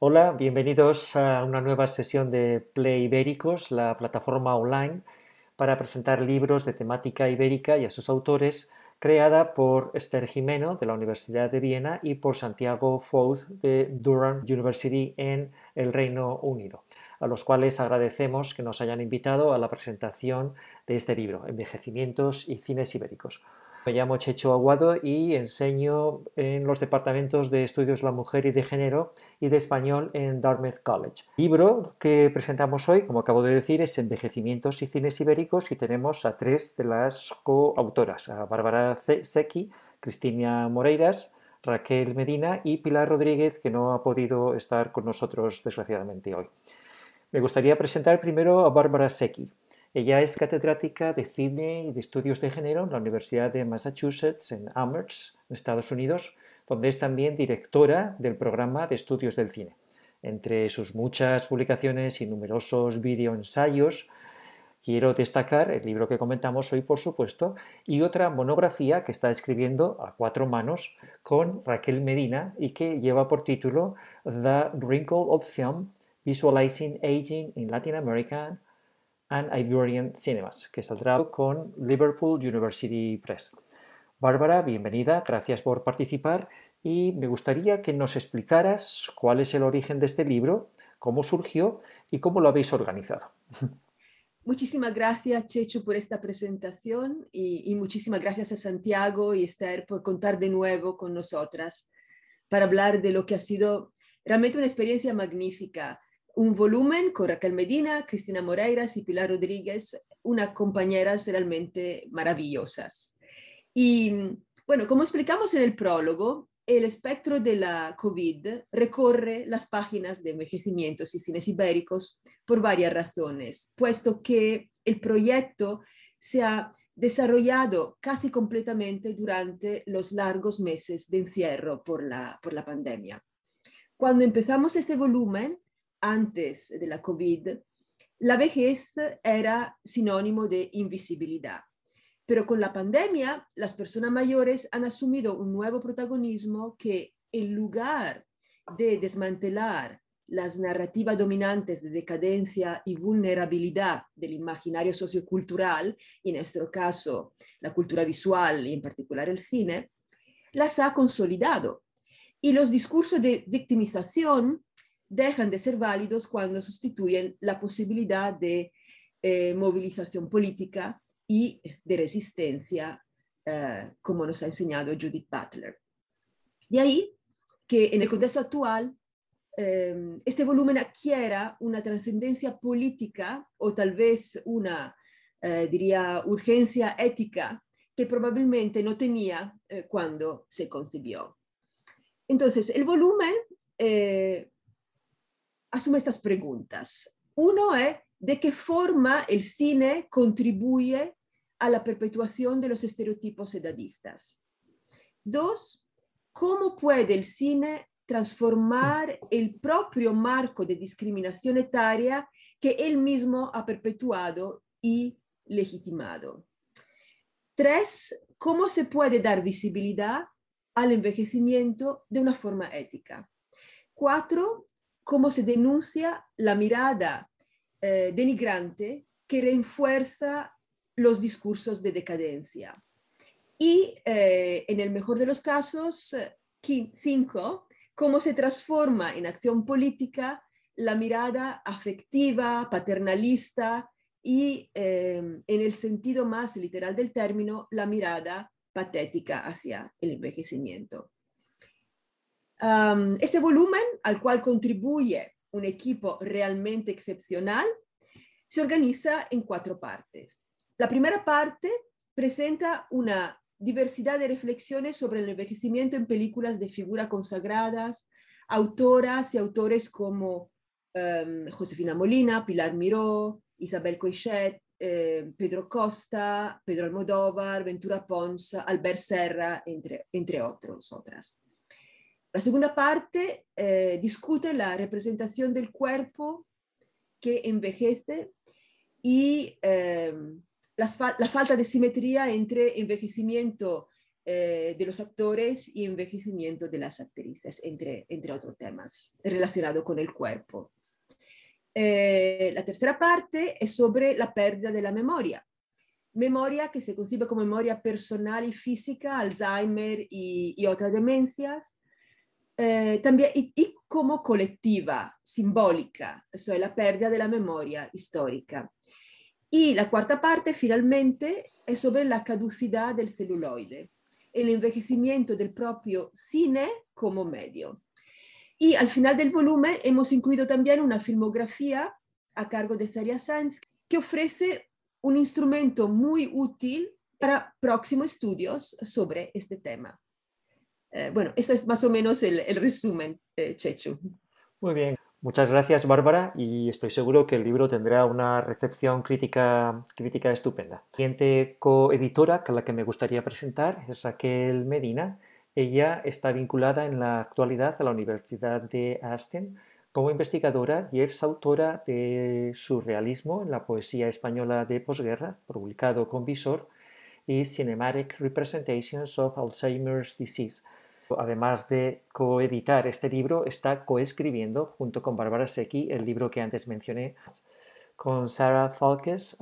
Hola, bienvenidos a una nueva sesión de Play Ibéricos, la plataforma online para presentar libros de temática ibérica y a sus autores, creada por Esther Jimeno de la Universidad de Viena y por Santiago Fouz de Durham University en el Reino Unido, a los cuales agradecemos que nos hayan invitado a la presentación de este libro, Envejecimientos y Cines Ibéricos. Me llamo Checho Aguado y enseño en los departamentos de Estudios de la Mujer y de Género y de Español en Dartmouth College. El libro que presentamos hoy, como acabo de decir, es Envejecimientos y Cines Ibéricos y tenemos a tres de las coautoras, a Bárbara Secchi, Cristina Moreiras, Raquel Medina y Pilar Rodríguez, que no ha podido estar con nosotros desgraciadamente hoy. Me gustaría presentar primero a Bárbara Secchi. Ella es catedrática de cine y de estudios de género en la Universidad de Massachusetts en Amherst, en Estados Unidos, donde es también directora del programa de estudios del cine. Entre sus muchas publicaciones y numerosos videoensayos, quiero destacar el libro que comentamos hoy, por supuesto, y otra monografía que está escribiendo a cuatro manos con Raquel Medina y que lleva por título The Wrinkle of Film, Visualizing Aging in Latin America and Iberian Cinemas, que saldrá con Liverpool University Press. Bárbara, bienvenida, gracias por participar y me gustaría que nos explicaras cuál es el origen de este libro, cómo surgió y cómo lo habéis organizado. Muchísimas gracias, Checho, por esta presentación y, y, muchísimas gracias a Santiago y Esther por contar de nuevo con nosotras para hablar de lo que ha sido realmente una experiencia magnífica un volumen con Raquel Medina, Cristina Moreiras y Pilar Rodríguez, unas compañeras realmente maravillosas. Y bueno, como explicamos en el prólogo, el espectro de la COVID recorre las páginas de envejecimientos y cines ibéricos por varias razones, puesto que el proyecto se ha desarrollado casi completamente durante los largos meses de encierro por la, por la pandemia. Cuando empezamos este volumen, antes de la COVID, la vejez era sinónimo de invisibilidad. Pero con la pandemia, las personas mayores han asumido un nuevo protagonismo que en lugar de desmantelar las narrativas dominantes de decadencia y vulnerabilidad del imaginario sociocultural, y en nuestro caso la cultura visual y en particular el cine, las ha consolidado. Y los discursos de victimización dejan de ser válidos cuando sustituyen la posibilidad de eh, movilización política y de resistencia, eh, como nos ha enseñado Judith Butler. De ahí que en el contexto actual eh, este volumen adquiera una trascendencia política o tal vez una, diría, urgencia ética que probablemente no tenía cuando se concibió. Entonces, el volumen asume estas preguntas. Uno es de qué forma el cine contribuye a la perpetuación de los estereotipos edadistas. Dos, cómo puede el cine transformar el propio marco de discriminación etaria que él mismo ha perpetuado y legitimado. Tres, cómo se puede dar visibilidad al envejecimiento de una forma ética. Cuatro, cómo se denuncia la mirada eh, denigrante que refuerza los discursos de decadencia. Y eh, en el mejor de los casos, cinco, cómo se transforma en acción política la mirada afectiva, paternalista y, eh, en el sentido más literal del término, la mirada patética hacia el envejecimiento este volumen, al cual contribuye un equipo realmente excepcional, se organiza en cuatro partes. La primera parte presenta una diversidad de reflexiones sobre el envejecimiento en películas de figuras consagradas, autoras y autores como Josefina Molina, Pilar Miró, Isabel Coixet, eh, Pedro Costa, Pedro Almodóvar, Ventura Pons, Albert Serra, entre, entre otros, otras. La segunda parte eh, discute la representación del cuerpo que envejece y eh, la, falta de simetría entre envejecimiento eh, de los actores y envejecimiento de las actrices, entre, entre otros temas relacionados con el cuerpo. Eh, la tercera parte es sobre la pérdida de la memoria. Memoria que se concibe como memoria personal y física, Alzheimer y, otras demencias, eh, también y, y, como colectiva, simbólica, eso es la pérdida de la memoria histórica. Y la cuarta parte, finalmente, es sobre la caducidad del celuloide, el envejecimiento del propio cine como medio. Y al final del volumen hemos incluido también una filmografía a cargo de Saria Sanz que ofrece un instrumento muy útil para próximos estudios sobre este tema. Eh, bueno, eso es más o menos el, resumen, eh, Chechu. Muy bien. Muchas gracias, Bárbara, y estoy seguro que el libro tendrá una recepción crítica, crítica estupenda. La siguiente coeditora que la que me gustaría presentar es Raquel Medina. Ella está vinculada en la actualidad a la Universidad de Aston como investigadora y es autora de Surrealismo en la poesía española de posguerra, publicado con Visor, y Cinematic Representations of Alzheimer's Disease, Además de coeditar este libro, está coescribiendo junto con Bárbara Secchi el libro que antes mencioné. Con Sarah Falkes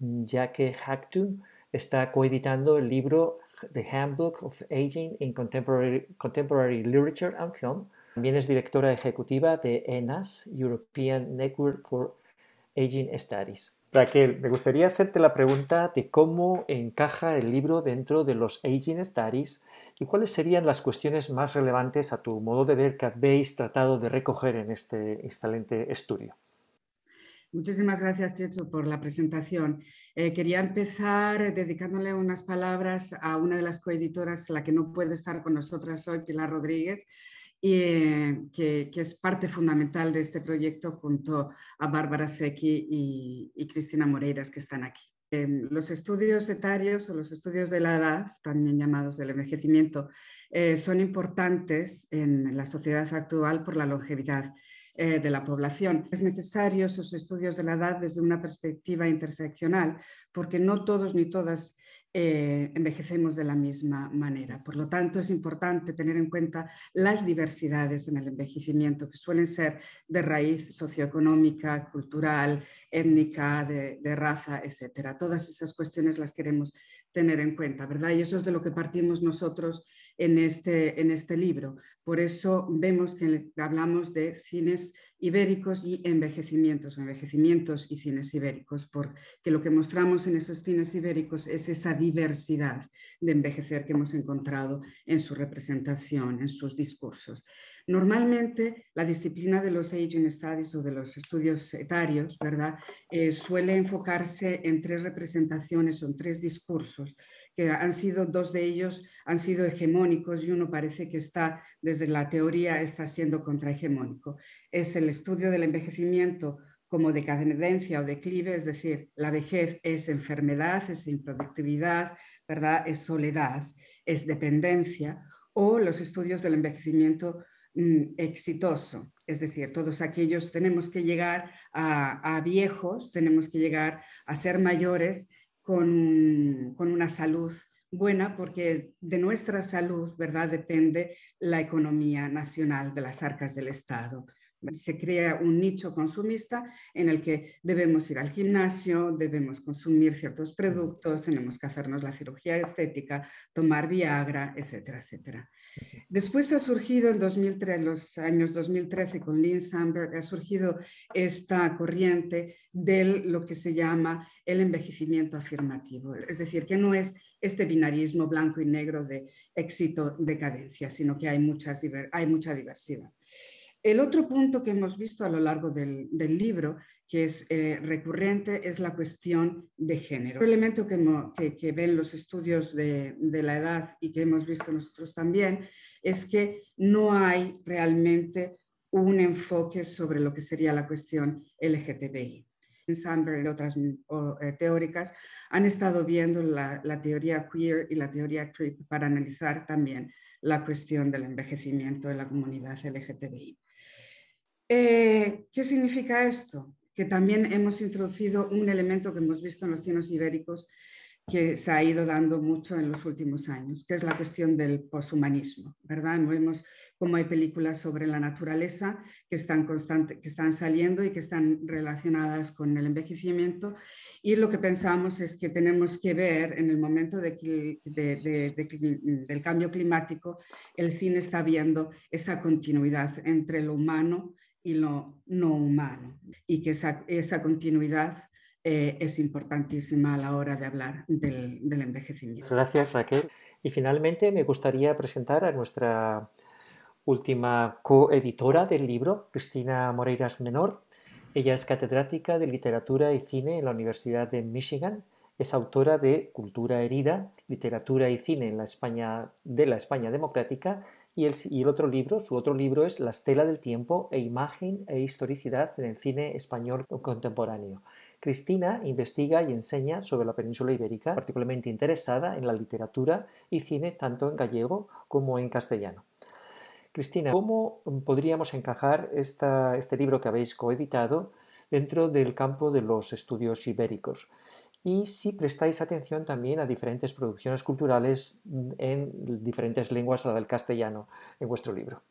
y Jackie Hackton está coeditando el libro The Handbook of Aging in Contemporary, Contemporary Literature and Film. También es directora ejecutiva de ENAS, European Network for Aging Studies. Raquel, me gustaría hacerte la pregunta de cómo encaja el libro dentro de los Aging Studies ¿Y cuáles serían las cuestiones más relevantes a tu modo de ver que habéis tratado de recoger en este excelente estudio? Muchísimas gracias, Checho, por la presentación. Eh, quería empezar dedicándole unas palabras a una de las coeditoras, la que no puede estar con nosotras hoy, Pilar Rodríguez, y, eh, que, es parte fundamental de este proyecto junto a Bárbara Secchi y Cristina Moreiras, que están aquí. Los estudios etarios o los estudios de la edad, también llamados del envejecimiento, eh, son importantes en la sociedad actual por la longevidad eh, de la población. Es necesario esos estudios de la edad desde una perspectiva interseccional, porque no todos ni todas eh, envejecemos de la misma manera. Por lo tanto, es importante tener en cuenta las diversidades en el envejecimiento, que suelen ser de raíz socioeconómica, cultural, étnica, de, de raza, etc. Todas esas cuestiones las queremos tener en cuenta, ¿verdad? Y eso es de lo que partimos nosotros en este, en este libro. Por eso vemos que hablamos de cines ibéricos y envejecimientos, envejecimientos y cines ibéricos, porque lo que mostramos en esos cines ibéricos es esa diversidad de envejecer que hemos encontrado en su representación, en sus discursos. Normalmente la disciplina de los Aging Studies o de los estudios etarios, ¿verdad? Eh, suele enfocarse en tres representaciones o en tres discursos, que han sido, dos de ellos han sido hegemónicos y uno parece que está, desde la teoría, está siendo contrahegemónico. Es el estudio del envejecimiento como decadencia o declive, es decir, la vejez es enfermedad, es improductividad, ¿verdad? Es soledad, es dependencia, o los estudios del envejecimiento Mm, exitoso. Es decir, todos aquellos tenemos que llegar a, viejos, tenemos que llegar a ser mayores con, con una salud buena porque de nuestra salud, ¿verdad?, depende la economía nacional de las arcas del Estado. Se crea un nicho consumista en el que debemos ir al gimnasio, debemos consumir ciertos productos, tenemos que hacernos la cirugía estética, tomar Viagra, etcétera, etcétera. Después ha surgido en 2003, los años 2013 con Lynn Sandberg, ha surgido esta corriente de lo que se llama el envejecimiento afirmativo. Es decir, que no es este binarismo blanco y negro de éxito, decadencia, sino que hay, muchas, hay mucha diversidad. El otro punto que hemos visto a lo largo del, libro, que es eh, recurrente, es la cuestión de género. Un elemento que, ven los estudios de, la edad y que hemos visto nosotros también es que no hay realmente un enfoque sobre lo que sería la cuestión LGTBI. Sandberg y otras eh, teóricas han estado viendo la, la, teoría queer y la teoría creep para analizar también la cuestión del envejecimiento de la comunidad LGTBI. Eh, ¿Qué significa esto? Que también hemos introducido un elemento que hemos visto en los cienos ibéricos, que se ha ido dando mucho en los últimos años, que es la cuestión del poshumanismo, ¿verdad? Vemos cómo hay películas sobre la naturaleza que están, constante, que están saliendo y que están relacionadas con el envejecimiento y lo que pensamos es que tenemos que ver en el momento de, del cambio climático, el cine está viendo esa continuidad entre lo humano y lo no humano y que esa, esa continuidad eh, es importantísima a la hora de hablar del, del envejecimiento. Gracias Raquel. Y finalmente me gustaría presentar a nuestra última coeditora del libro, Cristina Moreiras Menor. Ella es catedrática de literatura y cine en la Universidad de Michigan. Es autora de Cultura herida, literatura y cine en la España de la España democrática y el, otro libro, su otro libro es La estela del tiempo e imagen e historicidad en el cine español contemporáneo. Cristina investiga y enseña sobre la península ibérica, particularmente interesada en la literatura y cine tanto en gallego como en castellano. Cristina, ¿cómo podríamos encajar este libro que habéis coeditado dentro del campo de los estudios ibéricos? Y si prestáis atención también a diferentes producciones culturales en diferentes lenguas la del castellano en vuestro libro.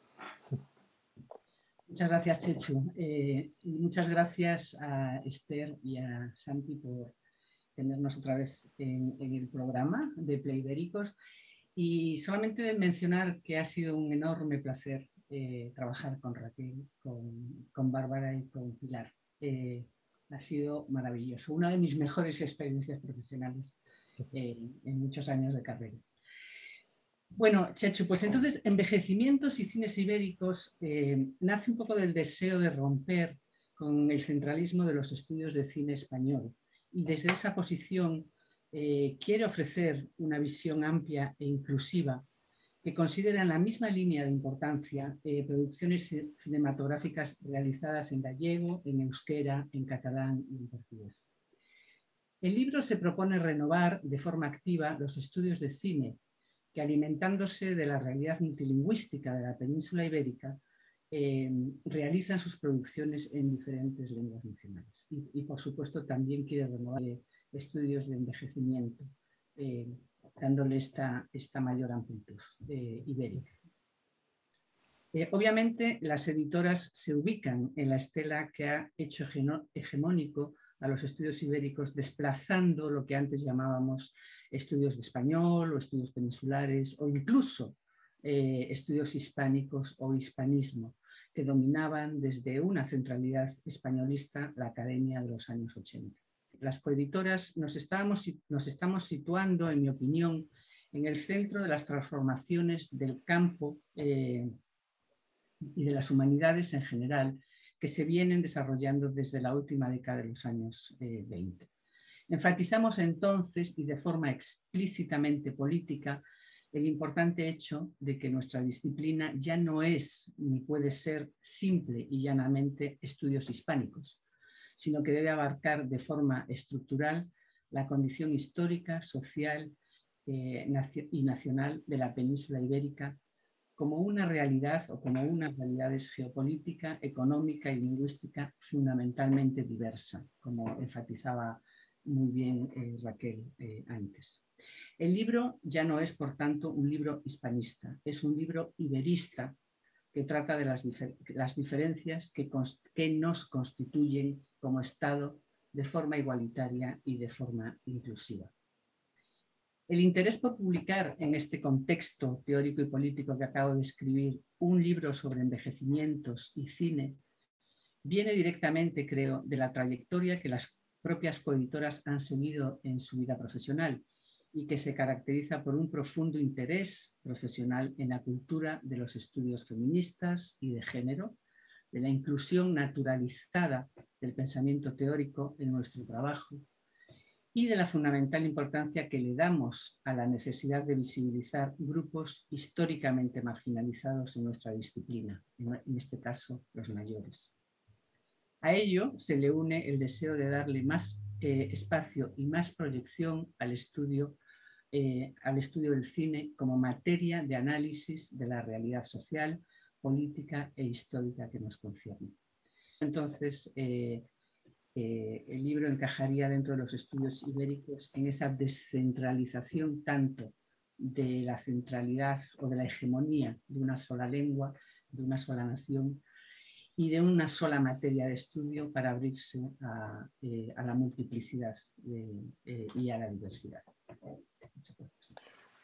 Muchas gracias, Chechu. Eh, muchas gracias a Esther y a Santi por tenernos otra vez en, el programa de Play Ibéricos y solamente mencionar que ha sido un enorme placer eh, trabajar con Raquel, con, con, Bárbara y con Pilar. Eh, ha sido maravilloso, una de mis mejores experiencias profesionales eh, en muchos años de carrera. Bueno, Chechu, pues entonces envejecimientos y cines ibéricos nace un poco del deseo de romper con el centralismo de los estudios de cine español y desde esa posición eh, quiere ofrecer una visión amplia e inclusiva que considera en la misma línea de importancia eh, producciones cinematográficas realizadas en gallego, en euskera, en catalán y en portugués. El libro se propone renovar de forma activa los estudios de cine que alimentándose de la realidad multilingüística de la península ibérica, eh, realizan sus producciones en diferentes lenguas nacionales. Y, por supuesto también quiere renovar estudios de envejecimiento, eh, dándole esta, esta, mayor amplitud eh, ibérica. Eh, obviamente, las editoras se ubican en la estela que ha hecho hegemónico a los estudios ibéricos, desplazando lo que antes llamábamos estudios de español o estudios peninsulares o incluso estudios hispánicos o hispanismo, que dominaban desde una centralidad españolista la academia de los años 80 las coeditoras nos, nos estamos situando, en mi opinión, en el centro de las transformaciones del campo eh, y de las humanidades en general que se vienen desarrollando desde la última década de los años 20. Eh, Enfatizamos entonces y de forma explícitamente política el importante hecho de que nuestra disciplina ya no es ni puede ser simple y llanamente estudios hispánicos, sino que debe abarcar de forma estructural la condición histórica, social eh, y nacional de la península ibérica como una realidad o como una realidad geopolítica, económica y lingüística fundamentalmente diversa, como enfatizaba muy bien eh, Raquel eh, antes. El libro ya no es, por tanto, un libro hispanista, es un libro iberista que trata de las, las diferencias que, que nos constituyen como Estado de forma igualitaria y de forma inclusiva. El interés por publicar en este contexto teórico y político que acabo de escribir un libro sobre envejecimientos y cine viene directamente, creo, de la trayectoria que las propias coeditoras han seguido en su vida profesional y que se caracteriza por un profundo interés profesional en la cultura de los estudios feministas y de género, de la inclusión naturalizada del pensamiento teórico en nuestro trabajo y de la fundamental importancia que le damos a la necesidad de visibilizar grupos históricamente marginalizados en nuestra disciplina, en este caso los mayores. A ello se le une el deseo de darle más eh, espacio y más proyección al estudio, eh, al estudio del cine como materia de análisis de la realidad social, política e histórica que nos concierne. Entonces, eh, eh, el libro encajaría dentro de los estudios ibéricos en esa descentralización tanto de la centralidad o de la hegemonía de una sola lengua, de una sola nación y de una sola materia de estudio para abrirse a, eh, la multiplicidad eh, y a la diversidad.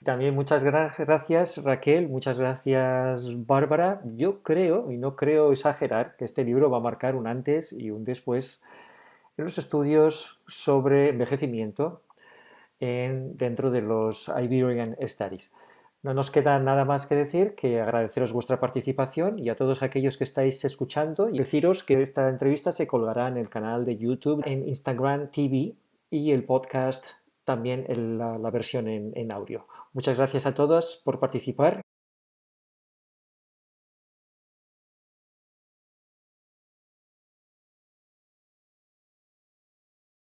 También muchas gracias Raquel, muchas gracias Bárbara. Yo creo, y no creo exagerar, que este libro va a marcar un antes y un después en los estudios sobre envejecimiento dentro de los Iberian Studies. No nos queda nada más que decir que agradeceros vuestra participación y a todos aquellos que estáis escuchando y deciros que esta entrevista se colgará en el canal de YouTube, en Instagram TV y el podcast también en la, versión en audio. Muchas gracias a todos por participar